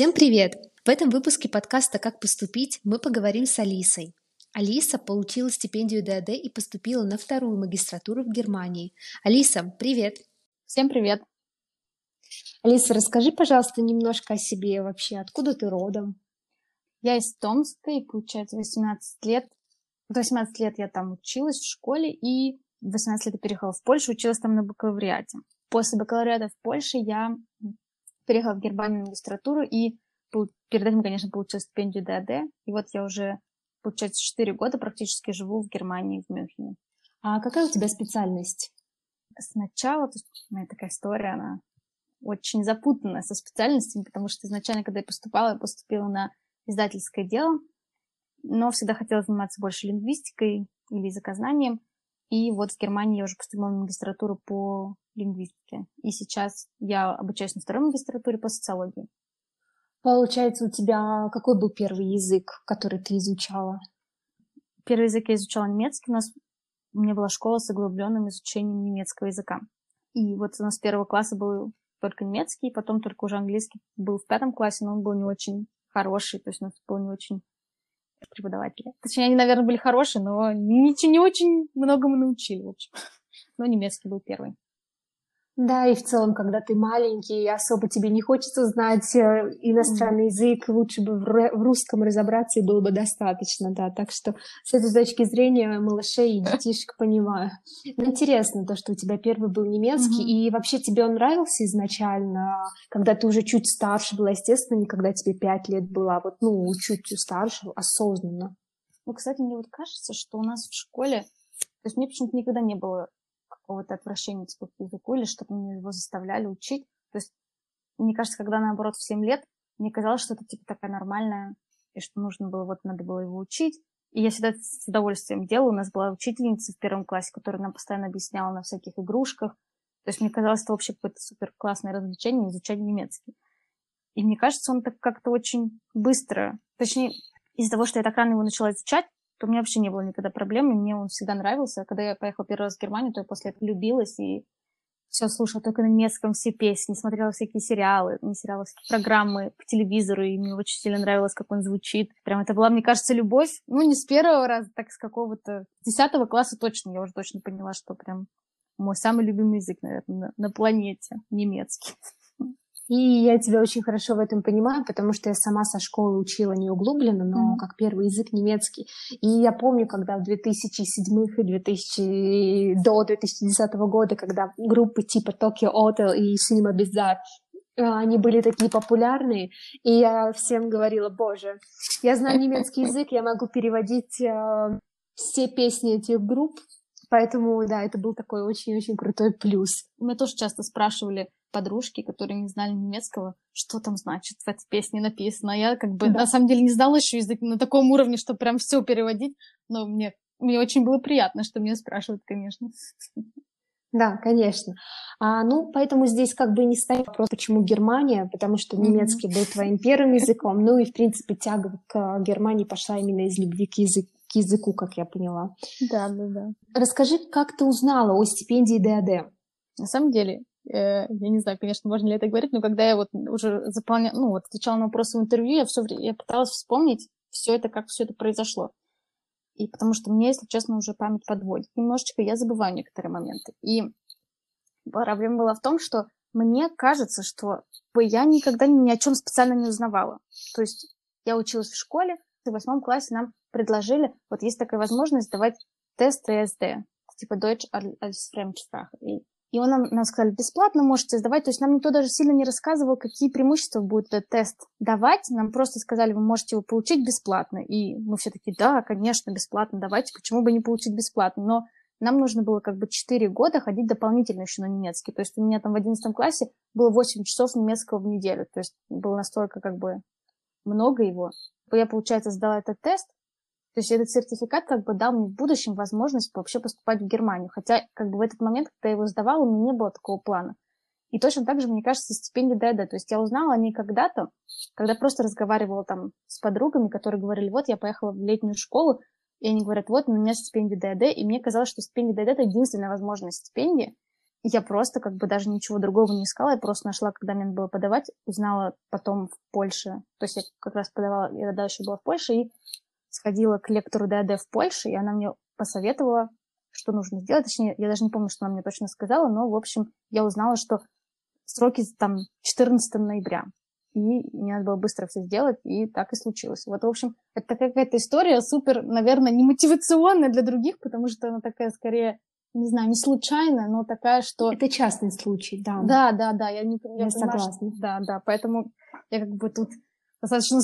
Всем привет! В этом выпуске подкаста «Как поступить» мы поговорим с Алисой. Алиса получила стипендию ДАД и поступила на вторую магистратуру в Германии. Алиса, привет! Всем привет! Алиса, расскажи, пожалуйста, немножко о себе вообще. Откуда ты родом? Я из Томска, и получается 18 лет. 18 лет я там училась в школе, и 18 лет я переехала в Польшу, училась там на бакалавриате. После бакалавриата в Польше я переехала в Германию магистратуру и перед этим, конечно, получила стипендию ДАД. И вот я уже, получается, 4 года практически живу в Германии, в Мюнхене. А какая у тебя специальность? Сначала, то есть моя такая история, она очень запутанная со специальностями, потому что изначально, когда я поступала, я поступила на издательское дело, но всегда хотела заниматься больше лингвистикой или языкознанием. И вот в Германии я уже поступила на магистратуру по лингвистике. И сейчас я обучаюсь на второй магистратуре по социологии. Получается, у тебя какой был первый язык, который ты изучала? Первый язык я изучала немецкий. У нас у меня была школа с углубленным изучением немецкого языка. И вот у нас с первого класса был только немецкий, потом только уже английский был в пятом классе, но он был не очень хороший, то есть у нас был не очень преподаватели. Точнее, они, наверное, были хорошие, но ничего не очень многому научили, в общем. Но немецкий был первый. Да, и в целом, когда ты маленький, особо тебе не хочется знать э, иностранный язык, лучше бы в русском разобраться и было бы достаточно, да. Так что с этой точки зрения малышей и детишек понимаю. Но интересно то, что у тебя первый был немецкий, mm-hmm. и вообще тебе он нравился изначально, когда ты уже чуть старше была, естественно, не когда тебе пять лет была, вот, ну, чуть старше, осознанно. Ну, кстати, мне вот кажется, что у нас в школе, то есть мне почему-то никогда не было какого-то отвращения типа, к языку или чтобы меня его заставляли учить. То есть, мне кажется, когда наоборот в 7 лет, мне казалось, что это типа такая нормальная, и что нужно было, вот надо было его учить. И я всегда с удовольствием делала. У нас была учительница в первом классе, которая нам постоянно объясняла на всяких игрушках. То есть мне казалось, это вообще какое-то супер классное развлечение изучать немецкий. И мне кажется, он так как-то очень быстро, точнее, из-за того, что я так рано его начала изучать, то у меня вообще не было никогда проблем, и мне он всегда нравился. Когда я поехала первый раз в Германию, то я после этого влюбилась и все слушала только на немецком, все песни, смотрела всякие сериалы, не сериалы, всякие программы по телевизору, и мне очень сильно нравилось, как он звучит. Прям это была, мне кажется, любовь, ну, не с первого раза, так с какого-то... Десятого класса точно, я уже точно поняла, что прям мой самый любимый язык, наверное, на, на планете, немецкий. И я тебя очень хорошо в этом понимаю, потому что я сама со школы учила не углубленно, но mm-hmm. как первый язык немецкий. И я помню, когда в 2007 и 2000, до 2010 года, когда группы типа Tokyo Hotel и Cinema Bizarre они были такие популярные, и я всем говорила, боже, я знаю немецкий язык, я могу переводить э, все песни этих групп, поэтому, да, это был такой очень-очень крутой плюс. Мы тоже часто спрашивали, подружки, которые не знали немецкого, что там значит в этой песне написано. Я как бы да. на самом деле не знала еще язык на таком уровне, что прям все переводить, но мне, мне очень было приятно, что меня спрашивают, конечно. Да, конечно. А, ну, поэтому здесь как бы не стоит вопрос, почему Германия, потому что немецкий был твоим первым языком, ну и, в принципе, тяга к Германии пошла именно из любви к, язык, к языку, как я поняла. Да, да, да. Расскажи, как ты узнала о стипендии ДАД? На самом деле, Э, я не знаю, конечно, можно ли это говорить, но когда я вот уже заполняла, ну, вот отвечала на вопросы в интервью, я все я пыталась вспомнить все это, как все это произошло. И потому что мне, если честно, уже память подводит немножечко, я забываю некоторые моменты. И проблема была в том, что мне кажется, что я никогда ни о чем специально не узнавала. То есть я училась в школе, в восьмом классе нам предложили, вот есть такая возможность сдавать тест ТСД, типа Deutsch als Fremdsprache. И и он нам, нам сказали, бесплатно можете сдавать. То есть нам никто даже сильно не рассказывал, какие преимущества будет этот тест давать. Нам просто сказали, вы можете его получить бесплатно. И мы все такие, да, конечно, бесплатно, давайте, почему бы не получить бесплатно. Но нам нужно было как бы 4 года ходить дополнительно еще на немецкий. То есть у меня там в 11 классе было 8 часов немецкого в неделю. То есть было настолько как бы много его. Я, получается, сдала этот тест, то есть этот сертификат как бы дал мне в будущем возможность вообще поступать в Германию. Хотя как бы в этот момент, когда я его сдавала, у меня не было такого плана. И точно так же, мне кажется, стипендия ДЭДа. То есть я узнала о ней когда-то, когда просто разговаривала там с подругами, которые говорили, вот я поехала в летнюю школу, и они говорят, вот у меня стипендия ДЭД, и мне казалось, что стипендия ДЭД это единственная возможная стипендия. Я просто как бы даже ничего другого не искала, я просто нашла, когда мне надо было подавать, узнала потом в Польше, то есть я как раз подавала, я дальше была в Польше, и сходила к лектору ДАД в Польше, и она мне посоветовала, что нужно сделать, точнее, я даже не помню, что она мне точно сказала, но, в общем, я узнала, что сроки там 14 ноября, и мне надо было быстро все сделать, и так и случилось. Вот, в общем, это какая-то история супер, наверное, не мотивационная для других, потому что она такая скорее не знаю, не случайно, но такая, что... Это частный случай, да. Да, да, да, я не я, я согласна. Что... Да, да, поэтому я как бы тут достаточно.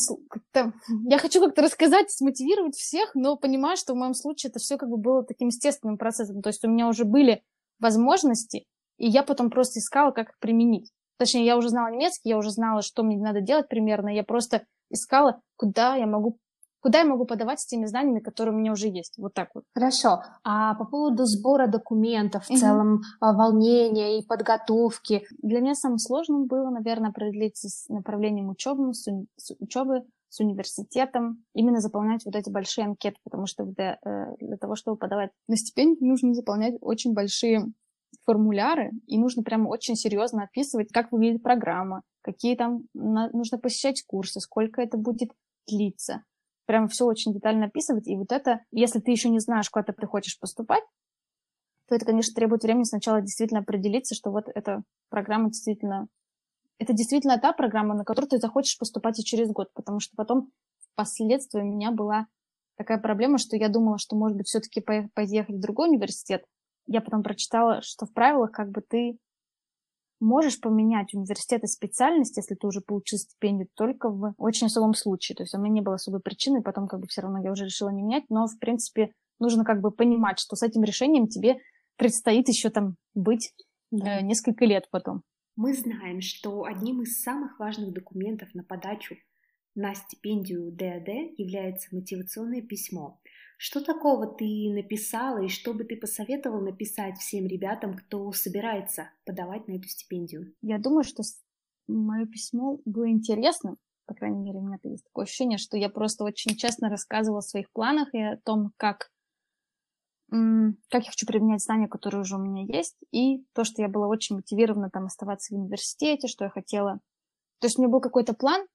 Я хочу как-то рассказать, смотивировать всех, но понимаю, что в моем случае это все как бы было таким естественным процессом. То есть у меня уже были возможности, и я потом просто искала, как их применить. Точнее, я уже знала немецкий, я уже знала, что мне надо делать примерно, я просто искала, куда я могу куда я могу подавать с теми знаниями, которые у меня уже есть. Вот так вот. Хорошо. А по поводу сбора документов, в угу. целом а, волнения и подготовки? Для меня самым сложным было, наверное, определиться с направлением учебы, с, с учебы, с университетом, именно заполнять вот эти большие анкеты, потому что для, э, для того, чтобы подавать на стипендию, нужно заполнять очень большие формуляры, и нужно прямо очень серьезно описывать, как выглядит программа, какие там нужно посещать курсы, сколько это будет длиться, прям все очень детально описывать. И вот это, если ты еще не знаешь, куда ты хочешь поступать, то это, конечно, требует времени сначала действительно определиться, что вот эта программа действительно... Это действительно та программа, на которую ты захочешь поступать и через год, потому что потом впоследствии у меня была такая проблема, что я думала, что, может быть, все-таки поехать в другой университет. Я потом прочитала, что в правилах как бы ты можешь поменять университет и специальность, если ты уже получил стипендию, только в очень особом случае. То есть у меня не было особой причины, потом как бы все равно я уже решила не менять, но, в принципе, нужно как бы понимать, что с этим решением тебе предстоит еще там быть да. э, несколько лет потом. Мы знаем, что одним из самых важных документов на подачу на стипендию ДАД является мотивационное письмо. Что такого ты написала и что бы ты посоветовал написать всем ребятам, кто собирается подавать на эту стипендию? Я думаю, что мое письмо было интересным. По крайней мере, у меня есть такое ощущение, что я просто очень честно рассказывала о своих планах и о том, как, как я хочу применять знания, которые уже у меня есть, и то, что я была очень мотивирована там оставаться в университете, что я хотела... То есть у меня был какой-то план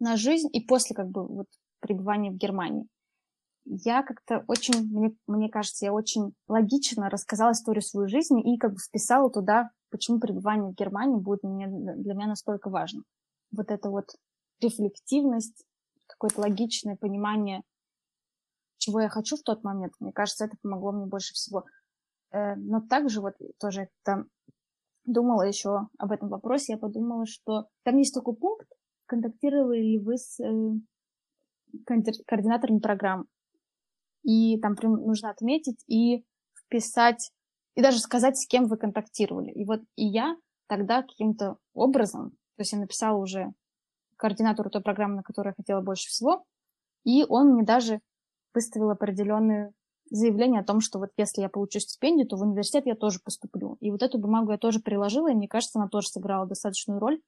на жизнь и после как бы вот пребывания в Германии я как-то очень, мне, мне кажется, я очень логично рассказала историю своей жизни и как бы вписала туда, почему пребывание в Германии будет для меня, для меня настолько важно. Вот это вот рефлективность, какое-то логичное понимание, чего я хочу в тот момент. Мне кажется, это помогло мне больше всего. Э, но также вот тоже там думала еще об этом вопросе, я подумала, что там есть такой пункт, контактировали ли вы с э, координаторами программ и там нужно отметить и вписать, и даже сказать, с кем вы контактировали. И вот и я тогда каким-то образом, то есть я написала уже координатору той программы, на которую я хотела больше всего, и он мне даже выставил определенное заявление о том, что вот если я получу стипендию, то в университет я тоже поступлю. И вот эту бумагу я тоже приложила, и мне кажется, она тоже сыграла достаточную роль.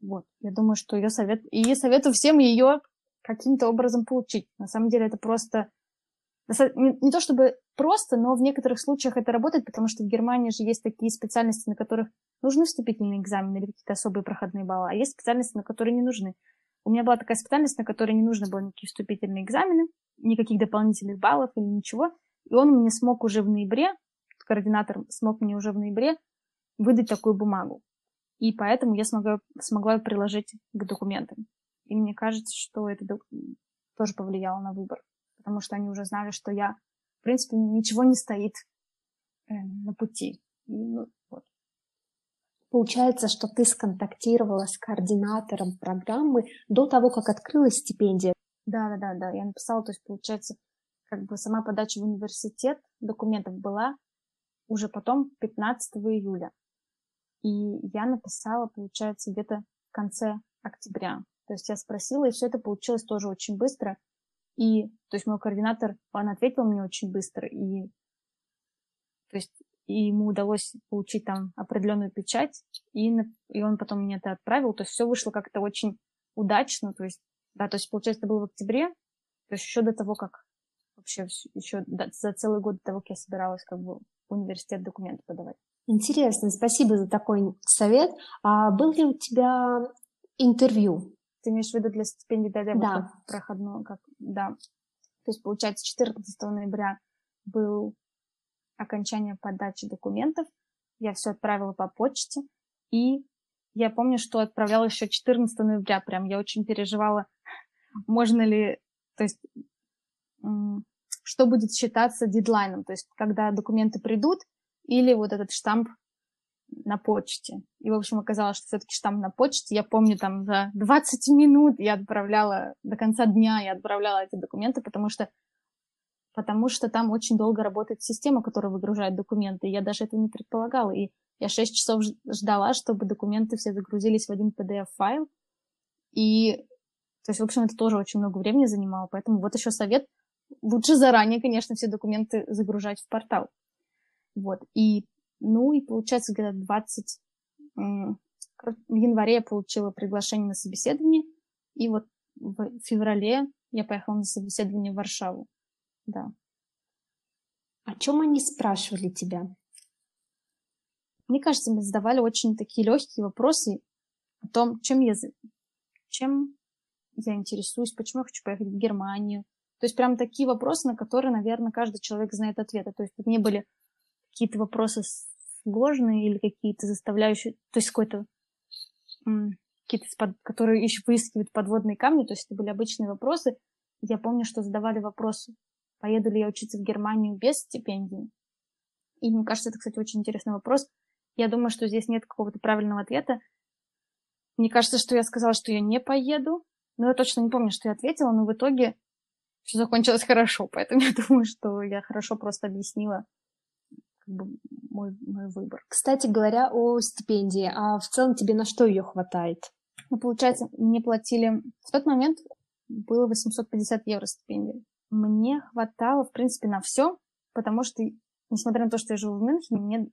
Вот, я думаю, что ее совет... И советую всем ее каким-то образом получить. На самом деле это просто не, то чтобы просто, но в некоторых случаях это работает, потому что в Германии же есть такие специальности, на которых нужны вступительные экзамены или какие-то особые проходные баллы, а есть специальности, на которые не нужны. У меня была такая специальность, на которой не нужно было никакие вступительные экзамены, никаких дополнительных баллов или ничего. И он мне смог уже в ноябре, координатор смог мне уже в ноябре выдать такую бумагу. И поэтому я смогла, смогла приложить к документам. И мне кажется, что это тоже повлияло на выбор потому что они уже знали, что я, в принципе, ничего не стоит э, на пути. И, ну, вот. Получается, что ты сконтактировала с координатором программы до того, как открылась стипендия. Да, да, да, да. Я написала, то есть, получается, как бы сама подача в университет документов была уже потом 15 июля. И я написала, получается, где-то в конце октября. То есть я спросила, и все это получилось тоже очень быстро. И, то есть мой координатор, он ответил мне очень быстро, и, то есть, и ему удалось получить там определенную печать, и, и он потом мне это отправил, то есть все вышло как-то очень удачно, то есть, да, то есть, получается, это было в октябре, то есть еще до того, как вообще еще за целый год до того, как я собиралась как бы в университет документы подавать. Интересно, спасибо за такой совет. А был ли у тебя интервью? Ты имеешь в виду для стипендии ДД? Да. Вот проходную, как, да. То есть, получается, 14 ноября был окончание подачи документов. Я все отправила по почте. И я помню, что отправляла еще 14 ноября. Прям я очень переживала, можно ли, то есть, что будет считаться дедлайном. То есть, когда документы придут, или вот этот штамп на почте. И, в общем, оказалось, что все-таки штамп на почте. Я помню, там за 20 минут я отправляла, до конца дня я отправляла эти документы, потому что, потому что там очень долго работает система, которая выгружает документы. Я даже этого не предполагала. И я 6 часов ждала, чтобы документы все загрузились в один PDF-файл. И, то есть, в общем, это тоже очень много времени занимало. Поэтому вот еще совет. Лучше заранее, конечно, все документы загружать в портал. Вот. И, ну, и получается, где-то 20... В январе я получила приглашение на собеседование, и вот в феврале я поехала на собеседование в Варшаву. Да. О чем они спрашивали тебя? Мне кажется, мне задавали очень такие легкие вопросы о том, чем я, чем я интересуюсь, почему я хочу поехать в Германию. То есть прям такие вопросы, на которые, наверное, каждый человек знает ответы. То есть это не были какие-то вопросы сложные или какие-то заставляющие, то есть какой-то какие-то, которые еще выискивают подводные камни, то есть это были обычные вопросы. Я помню, что задавали вопросы, поеду ли я учиться в Германию без стипендии. И мне кажется, это, кстати, очень интересный вопрос. Я думаю, что здесь нет какого-то правильного ответа. Мне кажется, что я сказала, что я не поеду, но я точно не помню, что я ответила, но в итоге все закончилось хорошо, поэтому я думаю, что я хорошо просто объяснила как бы мой, мой выбор. Кстати говоря о стипендии, а в целом тебе на что ее хватает? Ну, получается, мне платили... В тот момент было 850 евро стипендии. Мне хватало, в принципе, на все, потому что, несмотря на то, что я живу в Мюнхене, мне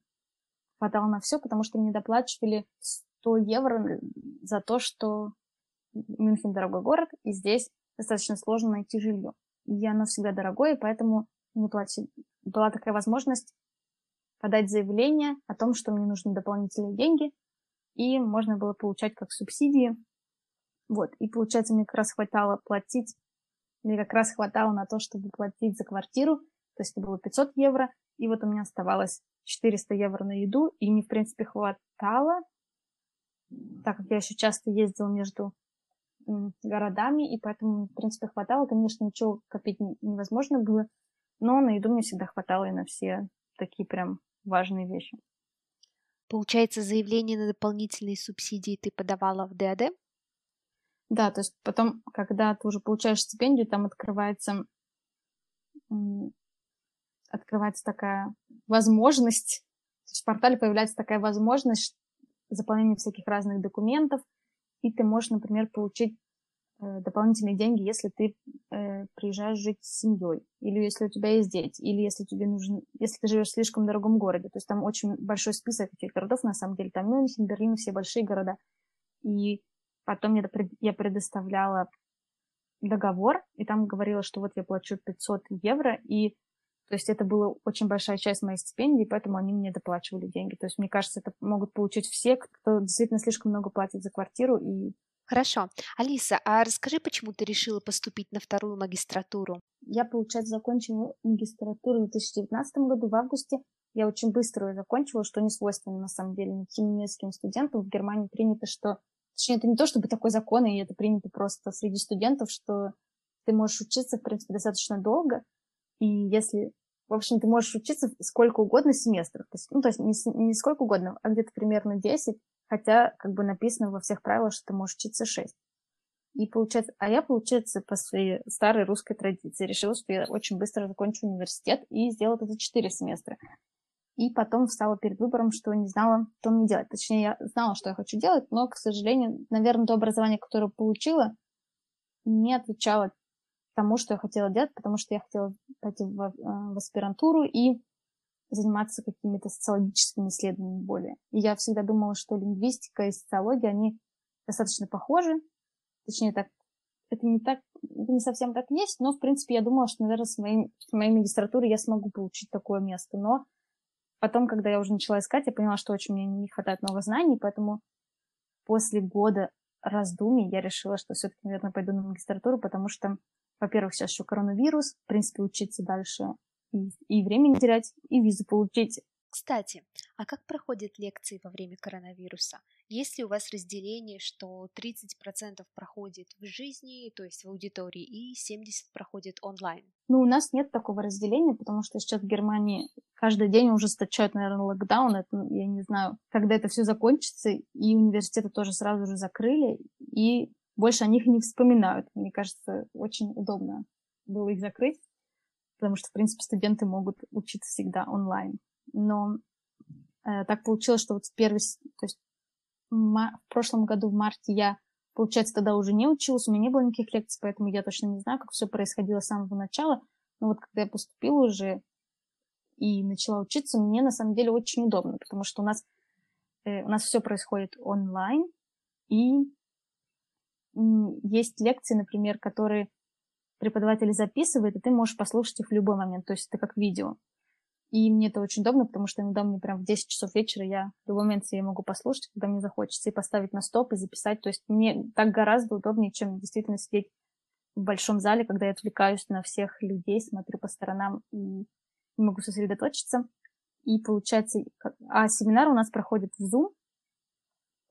хватало на все, потому что мне доплачивали 100 евро за то, что Мюнхен дорогой город, и здесь достаточно сложно найти жилье. И оно всегда дорогое, поэтому мне платили. Была такая возможность подать заявление о том, что мне нужны дополнительные деньги, и можно было получать как субсидии. Вот, и получается, мне как раз хватало платить, мне как раз хватало на то, чтобы платить за квартиру, то есть это было 500 евро, и вот у меня оставалось 400 евро на еду, и мне, в принципе, хватало, так как я еще часто ездила между городами, и поэтому, в принципе, хватало. Конечно, ничего копить невозможно было, но на еду мне всегда хватало и на все такие прям важные вещи. Получается, заявление на дополнительные субсидии ты подавала в ДАД? Да, то есть потом, когда ты уже получаешь стипендию, там открывается, открывается такая возможность, то есть в портале появляется такая возможность заполнения всяких разных документов, и ты можешь, например, получить дополнительные деньги, если ты э, приезжаешь жить с семьей, или если у тебя есть дети, или если тебе нужно, если ты живешь в слишком дорогом городе. То есть там очень большой список этих городов, на самом деле, там Мюнхен, Берлин, все большие города. И потом я, я предоставляла договор, и там говорила, что вот я плачу 500 евро, и то есть это была очень большая часть моей стипендии, поэтому они мне доплачивали деньги. То есть мне кажется, это могут получить все, кто действительно слишком много платит за квартиру и Хорошо. Алиса, а расскажи, почему ты решила поступить на вторую магистратуру? Я, получается, закончила магистратуру в 2019 году, в августе. Я очень быстро ее закончила, что не свойственно, на самом деле, немецким студентам. В Германии принято, что... Точнее, это не то, чтобы такой закон, и это принято просто среди студентов, что ты можешь учиться, в принципе, достаточно долго, и если... В общем, ты можешь учиться сколько угодно семестров. То есть, ну, то есть не, не сколько угодно, а где-то примерно 10, Хотя, как бы написано во всех правилах, что ты можешь учиться 6. И получается, а я, получается, по своей старой русской традиции решила, что я очень быстро закончу университет и сделала это за 4 семестра. И потом встала перед выбором, что не знала, что мне делать. Точнее, я знала, что я хочу делать, но, к сожалению, наверное, то образование, которое получила, не отвечало тому, что я хотела делать, потому что я хотела пойти в, э, в аспирантуру и заниматься какими-то социологическими исследованиями более. И я всегда думала, что лингвистика и социология, они достаточно похожи. Точнее, так, это не так, это не совсем так есть, но, в принципе, я думала, что, наверное, с, моим, с моей магистратурой я смогу получить такое место. Но потом, когда я уже начала искать, я поняла, что очень мне не хватает новых знаний, поэтому после года раздумий я решила, что все-таки, наверное, пойду на магистратуру, потому что, во-первых, сейчас еще коронавирус, в принципе, учиться дальше и, и времени терять, и визу получить. Кстати, а как проходят лекции во время коронавируса? Есть ли у вас разделение, что 30% проходит в жизни, то есть в аудитории, и 70% проходит онлайн? Ну, у нас нет такого разделения, потому что сейчас в Германии каждый день ужесточают, наверное, локдаун. Это, ну, я не знаю, когда это все закончится, и университеты тоже сразу же закрыли, и больше о них не вспоминают. Мне кажется, очень удобно было их закрыть, потому что, в принципе, студенты могут учиться всегда онлайн но э, так получилось, что вот в первый, то есть в прошлом году в марте я, получается, тогда уже не училась, у меня не было никаких лекций, поэтому я точно не знаю, как все происходило с самого начала. Но вот когда я поступила уже и начала учиться, мне на самом деле очень удобно, потому что у нас, э, у нас все происходит онлайн, и есть лекции, например, которые преподаватель записывает, и ты можешь послушать их в любой момент, то есть это как видео. И мне это очень удобно, потому что иногда мне прям в 10 часов вечера я в любой момент себе могу послушать, когда мне захочется, и поставить на стоп, и записать. То есть мне так гораздо удобнее, чем действительно сидеть в большом зале, когда я отвлекаюсь на всех людей, смотрю по сторонам и не могу сосредоточиться. И получается, а семинар у нас проходит в Zoom,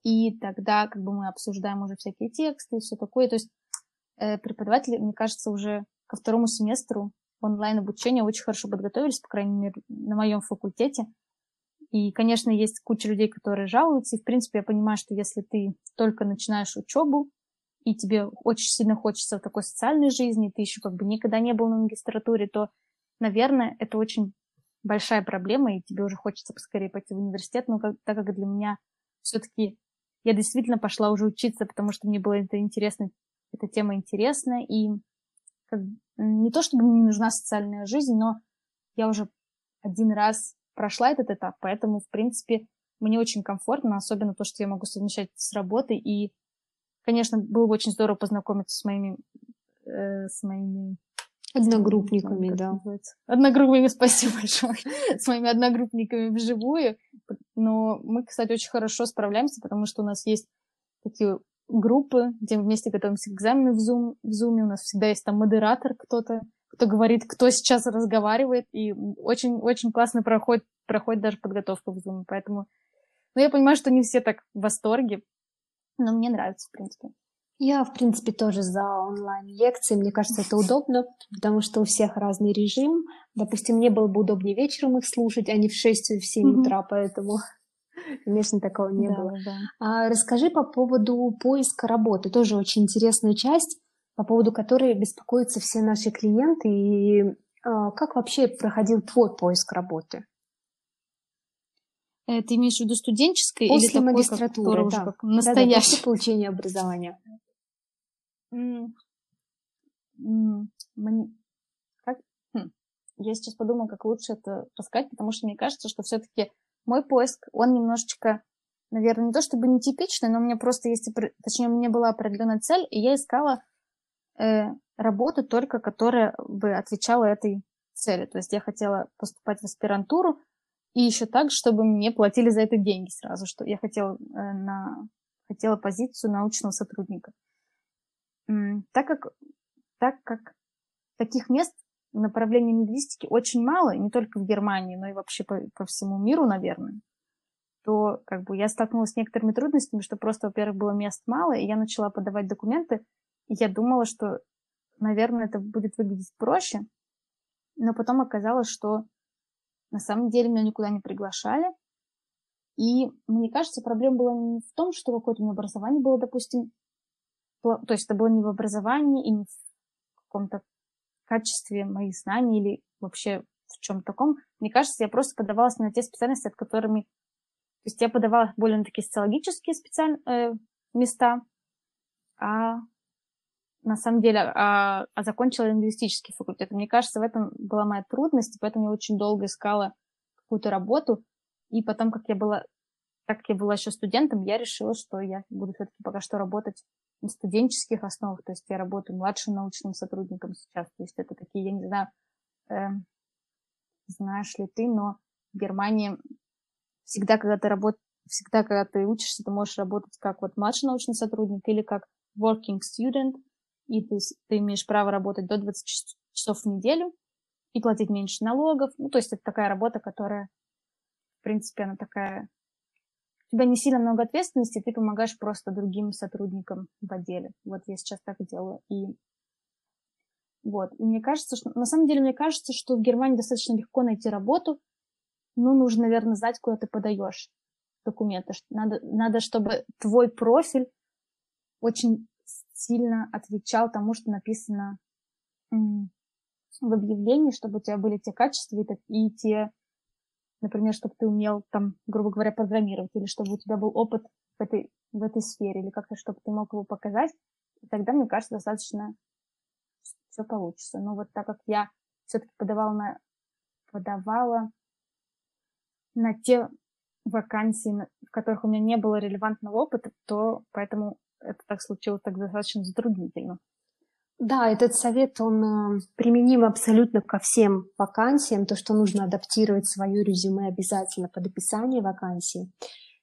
и тогда как бы мы обсуждаем уже всякие тексты и все такое. То есть преподаватели, мне кажется, уже ко второму семестру онлайн-обучения очень хорошо подготовились, по крайней мере, на моем факультете. И, конечно, есть куча людей, которые жалуются. И, в принципе, я понимаю, что если ты только начинаешь учебу, и тебе очень сильно хочется в такой социальной жизни, ты еще как бы никогда не был на магистратуре, то, наверное, это очень большая проблема, и тебе уже хочется поскорее пойти в университет. Но как, так как для меня все-таки я действительно пошла уже учиться, потому что мне было это интересно, эта тема интересна, и как, не то чтобы мне не нужна социальная жизнь, но я уже один раз прошла этот этап, поэтому, в принципе, мне очень комфортно, особенно то, что я могу совмещать с работой. И, конечно, было бы очень здорово познакомиться с моими, э, с моими Одногруппниками, да. Одногруппниками, спасибо большое. С моими одногруппниками вживую. Но мы, кстати, очень хорошо справляемся, потому что у нас есть такие группы, где мы вместе готовимся к экзамену в Zoom. В Zoom у нас всегда есть там модератор кто-то, кто говорит, кто сейчас разговаривает, и очень-очень классно проходит, проходит даже подготовка в Zoom. Поэтому, ну, я понимаю, что не все так в восторге, но мне нравится, в принципе. Я, в принципе, тоже за онлайн-лекции. Мне кажется, это удобно, потому что у всех разный режим. Допустим, мне было бы удобнее вечером их слушать, а не в 6 в 7 mm-hmm. утра, поэтому Конечно, такого не да, было. Да. А расскажи по поводу поиска работы. Тоже очень интересная часть, по поводу которой беспокоятся все наши клиенты. И а, как вообще проходил твой поиск работы? Э, ты имеешь в виду студенческой после или такой, магистратуры, как, да. как настоящий? Да, да, после получения образования. Mm. Mm. Как? Хм. Я сейчас подумала, как лучше это рассказать, потому что мне кажется, что все-таки мой поиск, он немножечко, наверное, не то чтобы нетипичный, но у меня просто есть, точнее, у меня была определенная цель, и я искала э, работу только, которая бы отвечала этой цели. То есть я хотела поступать в аспирантуру, и еще так, чтобы мне платили за это деньги сразу, что я хотела, э, на, хотела позицию научного сотрудника. М так как, так как таких мест направлений лингвистики очень мало, не только в Германии, но и вообще по, по всему миру, наверное, то как бы я столкнулась с некоторыми трудностями, что просто, во-первых, было мест мало, и я начала подавать документы, и я думала, что, наверное, это будет выглядеть проще, но потом оказалось, что на самом деле меня никуда не приглашали, и мне кажется, проблема была не в том, что какое-то у меня образование было, допустим, то есть это было не в образовании и не в каком-то качестве моих знаний или вообще в чем-то таком. Мне кажется, я просто подавалась на те специальности, от которыми... То есть я подавала более на такие социологические специаль... э, места, а на самом деле, а, а закончила лингвистический факультет. Мне кажется, в этом была моя трудность, поэтому я очень долго искала какую-то работу. И потом, как я была, так как я была еще студентом, я решила, что я буду все-таки пока что работать студенческих основах, то есть я работаю младшим научным сотрудником сейчас, то есть это такие, я не знаю, э, знаешь ли ты, но в Германии всегда, когда ты работаешь, всегда, когда ты учишься, ты можешь работать как вот младший научный сотрудник или как working student, и ты, ты имеешь право работать до 20 часов в неделю и платить меньше налогов. Ну, то есть это такая работа, которая, в принципе, она такая... Тебя не сильно много ответственности, ты помогаешь просто другим сотрудникам в отделе. Вот я сейчас так делаю. И вот. И мне кажется, что... На самом деле, мне кажется, что в Германии достаточно легко найти работу. Ну, нужно, наверное, знать, куда ты подаешь документы. Надо, надо, чтобы твой профиль очень сильно отвечал тому, что написано в объявлении, чтобы у тебя были те качества и, те, например, чтобы ты умел там, грубо говоря, программировать, или чтобы у тебя был опыт в этой, в этой сфере, или как-то, чтобы ты мог его показать, и тогда, мне кажется, достаточно все получится. Но вот так как я все-таки подавала на, подавала на те вакансии, в которых у меня не было релевантного опыта, то поэтому это так случилось так достаточно затруднительно. Да, этот совет, он э, применим абсолютно ко всем вакансиям, то, что нужно адаптировать свое резюме обязательно под описание вакансии.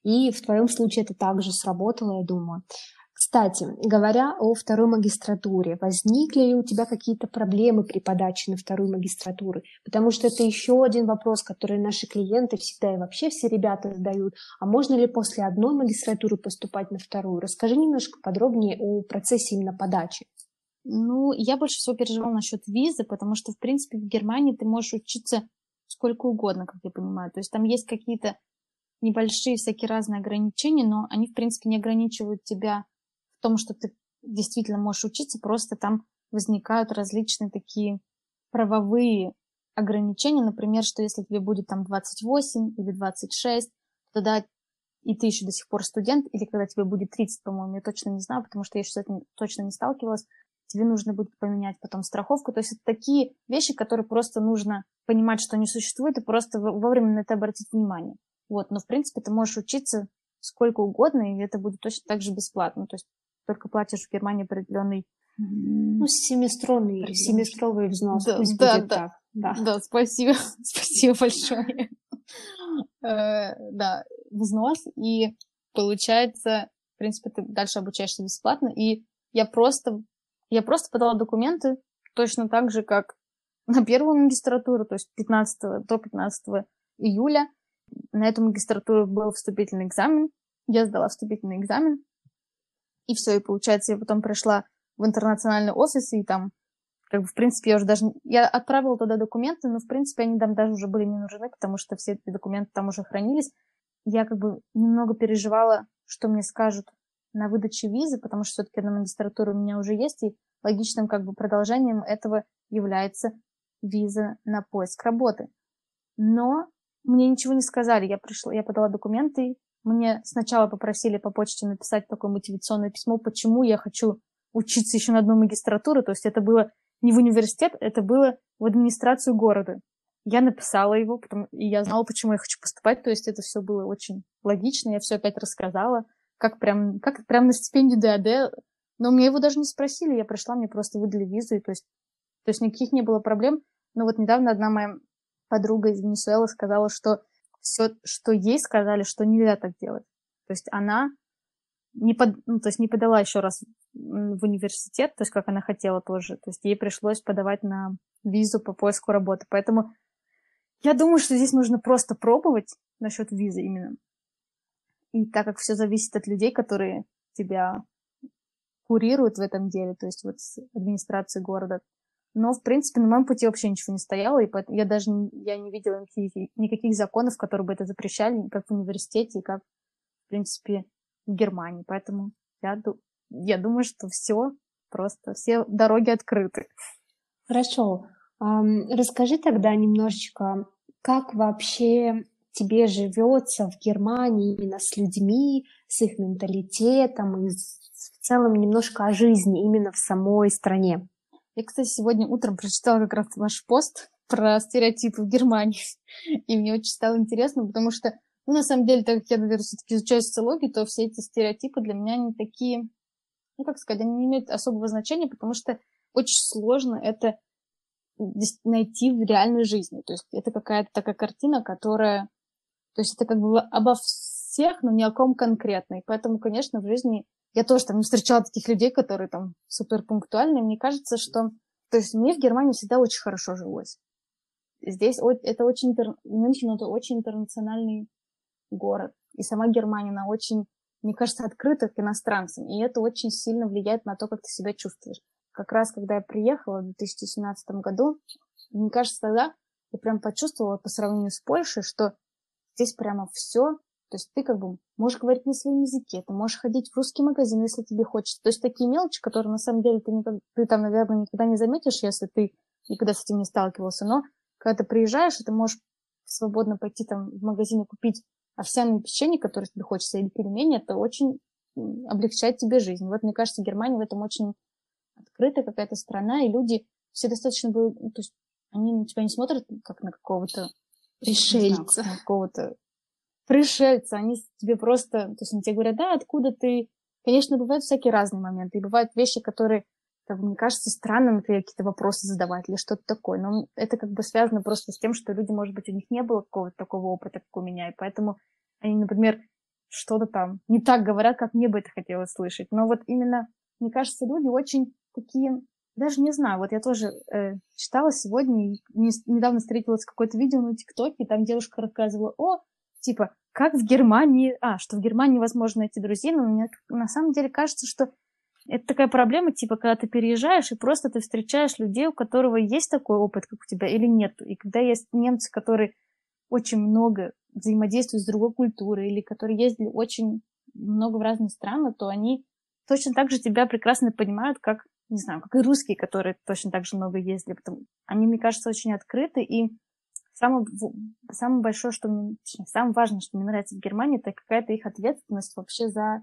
И в твоем случае это также сработало, я думаю. Кстати, говоря о второй магистратуре, возникли ли у тебя какие-то проблемы при подаче на вторую магистратуру? Потому что это еще один вопрос, который наши клиенты всегда и вообще все ребята задают. А можно ли после одной магистратуры поступать на вторую? Расскажи немножко подробнее о процессе именно подачи. Ну, я больше всего переживала насчет визы, потому что, в принципе, в Германии ты можешь учиться сколько угодно, как я понимаю. То есть там есть какие-то небольшие всякие разные ограничения, но они, в принципе, не ограничивают тебя в том, что ты действительно можешь учиться, просто там возникают различные такие правовые ограничения, например, что если тебе будет там 28 или 26, тогда и ты еще до сих пор студент, или когда тебе будет 30, по-моему, я точно не знаю, потому что я еще с этим точно не сталкивалась, тебе нужно будет поменять потом страховку. То есть это такие вещи, которые просто нужно понимать, что они существуют, и просто вовремя на это обратить внимание. Вот, но в принципе ты можешь учиться сколько угодно, и это будет точно так же бесплатно. То есть только платишь в Германии определенный ну, семестровый, семестровый взнос, да, пусть да, будет да, так. Да. да, спасибо, спасибо большое. Э, да, взнос, и получается, в принципе, ты дальше обучаешься бесплатно, и я просто, я просто подала документы точно так же, как на первую магистратуру, то есть 15 до 15 июля. На эту магистратуру был вступительный экзамен. Я сдала вступительный экзамен, и все, и получается, я потом пришла в интернациональный офис, и там, как бы, в принципе, я уже даже... Я отправила туда документы, но, в принципе, они там даже уже были не нужны, потому что все эти документы там уже хранились. Я, как бы, немного переживала, что мне скажут на выдаче визы, потому что все-таки на магистратуру у меня уже есть, и логичным, как бы, продолжением этого является виза на поиск работы. Но мне ничего не сказали. Я пришла, я подала документы, мне сначала попросили по почте написать такое мотивационное письмо, почему я хочу учиться еще на одну магистратуру. То есть это было не в университет, это было в администрацию города. Я написала его, потом, и я знала, почему я хочу поступать. То есть это все было очень логично. Я все опять рассказала, как прям, как прям на стипендию ДАД. Но мне его даже не спросили. Я пришла, мне просто выдали визу. И то, есть, то есть никаких не было проблем. Но вот недавно одна моя подруга из Венесуэлы сказала, что все, что ей сказали, что нельзя так делать. То есть она не, под, ну, то есть не подала еще раз в университет, то есть как она хотела тоже. То есть ей пришлось подавать на визу по поиску работы. Поэтому я думаю, что здесь нужно просто пробовать насчет визы именно. И так как все зависит от людей, которые тебя курируют в этом деле, то есть вот с администрации города, но, в принципе, на моем пути вообще ничего не стояло, и поэтому я даже я не видела никаких, никаких законов, которые бы это запрещали, как в университете, как, в принципе, в Германии. Поэтому я, я думаю, что все просто, все дороги открыты. Хорошо. Расскажи тогда немножечко, как вообще тебе живется в Германии именно с людьми, с их менталитетом и в целом немножко о жизни именно в самой стране. Я, кстати, сегодня утром прочитала как раз ваш пост про стереотипы в Германии. И мне очень стало интересно, потому что, ну, на самом деле, так как я, наверное, все-таки изучаю социологию, то все эти стереотипы для меня не такие, ну, как сказать, они не имеют особого значения, потому что очень сложно это найти в реальной жизни. То есть это какая-то такая картина, которая... То есть это как бы обо всех, но ни о ком конкретно. И поэтому, конечно, в жизни я тоже там не встречала таких людей, которые там супер пунктуальные. Мне кажется, что... То есть мне в Германии всегда очень хорошо жилось. Здесь это очень... Мюнхен — это очень интернациональный город. И сама Германия, она очень, мне кажется, открыта к иностранцам. И это очень сильно влияет на то, как ты себя чувствуешь. Как раз, когда я приехала в 2017 году, мне кажется, тогда я прям почувствовала по сравнению с Польшей, что здесь прямо все то есть ты как бы можешь говорить на своем языке, ты можешь ходить в русский магазин, если тебе хочется. То есть такие мелочи, которые на самом деле ты, никак, ты там, наверное, никогда не заметишь, если ты никогда с этим не сталкивался. Но когда ты приезжаешь, ты можешь свободно пойти там в магазин и купить овсяное печенье, которое тебе хочется, или пельмени, это очень облегчает тебе жизнь. Вот, мне кажется, Германия в этом очень открытая какая-то страна, и люди все достаточно... То есть они на тебя не смотрят как на какого-то пришельца, какого-то пришельцы, они тебе просто, то есть они тебе говорят, да, откуда ты? Конечно, бывают всякие разные моменты, и бывают вещи, которые, как мне кажется, странно, например, какие-то вопросы задавать или что-то такое, но это как бы связано просто с тем, что люди, может быть, у них не было какого-то такого опыта, как у меня, и поэтому они, например, что-то там не так говорят, как мне бы это хотелось слышать. Но вот именно, мне кажется, люди очень такие, даже не знаю, вот я тоже э, читала сегодня, не, недавно встретилась какое-то видео на ТикТоке, там девушка рассказывала, о, типа, как в Германии, а, что в Германии возможно найти друзей, но мне на самом деле кажется, что это такая проблема, типа, когда ты переезжаешь, и просто ты встречаешь людей, у которого есть такой опыт, как у тебя, или нет. И когда есть немцы, которые очень много взаимодействуют с другой культурой, или которые ездили очень много в разные страны, то они точно так же тебя прекрасно понимают, как, не знаю, как и русские, которые точно так же много ездили. Потому... Они, мне кажется, очень открыты, и самое, самое большое, что мне, самое важное, что мне нравится в Германии, это какая-то их ответственность вообще за,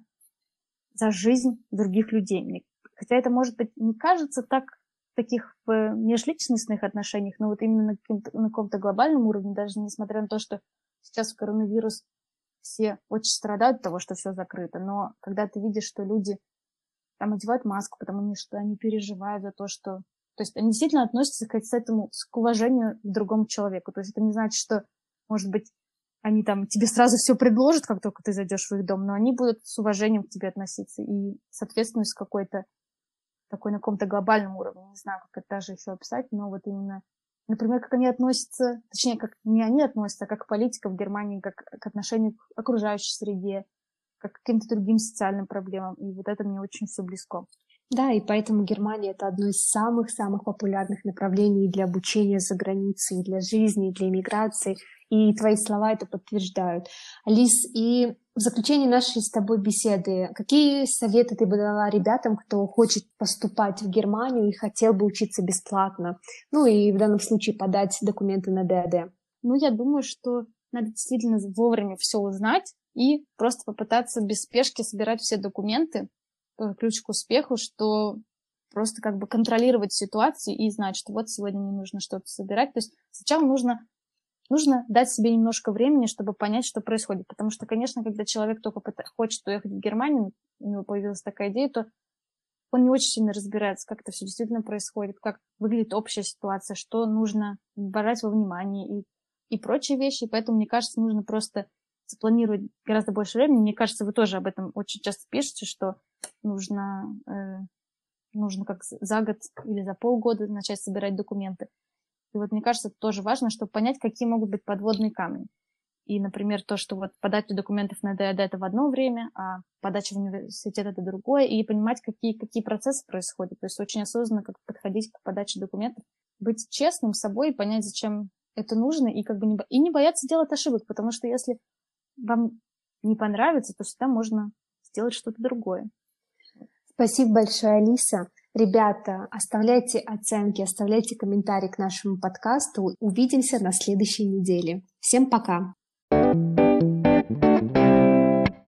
за жизнь других людей. Хотя это, может быть, не кажется так таких в межличностных отношениях, но вот именно на, на каком-то глобальном уровне, даже несмотря на то, что сейчас коронавирус все очень страдают от того, что все закрыто, но когда ты видишь, что люди там одевают маску, потому что они переживают за то, что то есть они действительно относятся к этому к уважению к другому человеку. То есть это не значит, что, может быть, они там тебе сразу все предложат, как только ты зайдешь в их дом, но они будут с уважением к тебе относиться и с ответственностью какой-то такой на каком-то глобальном уровне. Не знаю, как это даже еще описать, но вот именно, например, как они относятся, точнее, как не они относятся, а как политика в Германии, как к отношению к окружающей среде, к каким-то другим социальным проблемам. И вот это мне очень все близко. Да, и поэтому Германия это одно из самых-самых популярных направлений для обучения за границей, для жизни, для иммиграции. И твои слова это подтверждают. Алис, и в заключение нашей с тобой беседы, какие советы ты бы дала ребятам, кто хочет поступать в Германию и хотел бы учиться бесплатно? Ну и в данном случае подать документы на ДАД. Ну, я думаю, что надо действительно вовремя все узнать и просто попытаться без спешки собирать все документы, Э, ключ к успеху, что просто как бы контролировать ситуацию и знать, что вот сегодня мне нужно что-то собирать. То есть сначала нужно, нужно дать себе немножко времени, чтобы понять, что происходит. Потому что, конечно, когда человек только хочет уехать в Германию, у него появилась такая идея, то он не очень сильно разбирается, как это все действительно происходит, как выглядит общая ситуация, что нужно брать во внимание и, и прочие вещи. Поэтому, мне кажется, нужно просто запланировать гораздо больше времени. Мне кажется, вы тоже об этом очень часто пишете, что нужно, э, нужно как за год или за полгода начать собирать документы. И вот мне кажется, это тоже важно, чтобы понять, какие могут быть подводные камни. И, например, то, что вот подача документов на ДАД это в одно время, а подача в университет это другое, и понимать, какие, какие процессы происходят. То есть очень осознанно как подходить к подаче документов, быть честным с собой, понять, зачем это нужно, и как бы не, и не бояться делать ошибок, потому что если вам не понравится, то всегда можно сделать что-то другое. Спасибо большое, Алиса. Ребята, оставляйте оценки, оставляйте комментарии к нашему подкасту. Увидимся на следующей неделе. Всем пока!